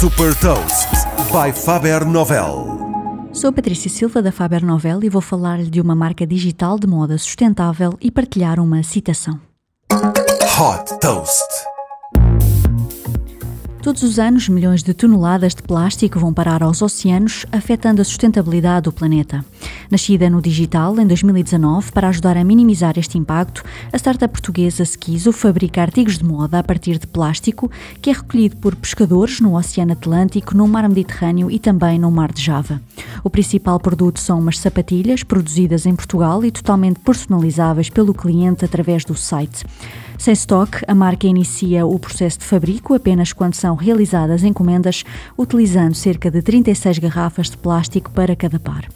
Super Toast by Faber Novel. Sou Patrícia Silva da Faber Novel e vou falar-lhe de uma marca digital de moda sustentável e partilhar uma citação. Hot Toast. Todos os anos, milhões de toneladas de plástico vão parar aos oceanos, afetando a sustentabilidade do planeta. Nascida no digital em 2019 para ajudar a minimizar este impacto, a startup portuguesa Skizo fabrica artigos de moda a partir de plástico que é recolhido por pescadores no Oceano Atlântico, no Mar Mediterrâneo e também no Mar de Java. O principal produto são umas sapatilhas produzidas em Portugal e totalmente personalizáveis pelo cliente através do site. Sem estoque, a marca inicia o processo de fabrico apenas quando são realizadas encomendas, utilizando cerca de 36 garrafas de plástico para cada par.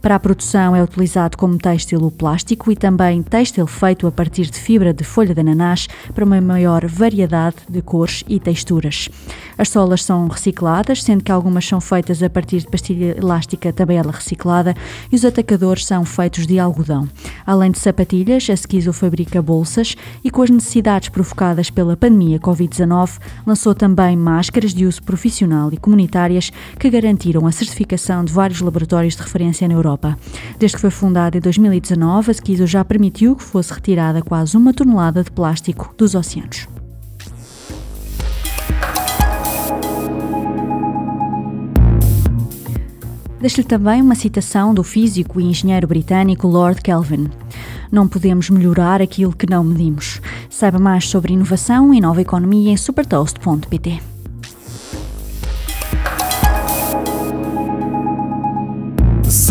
Para a produção é utilizado como têxtil o plástico e também têxtil feito a partir de fibra de folha de ananás para uma maior variedade de cores e texturas. As solas são recicladas, sendo que algumas são feitas a partir de pastilha elástica, também ela reciclada, e os atacadores são feitos de algodão. Além de sapatilhas, a Skizo fabrica bolsas e com as necessidades provocadas pela pandemia Covid-19, lançou também máscaras de uso profissional e comunitárias que garantiram a certificação de vários laboratórios de referência na Europa. Desde que foi fundada em 2019, a Skizo já permitiu que fosse retirada quase uma tonelada de plástico dos oceanos. Deixo-lhe também uma citação do físico e engenheiro britânico Lord Kelvin. Não podemos melhorar aquilo que não medimos. Saiba mais sobre inovação e nova economia em supertoast.pt.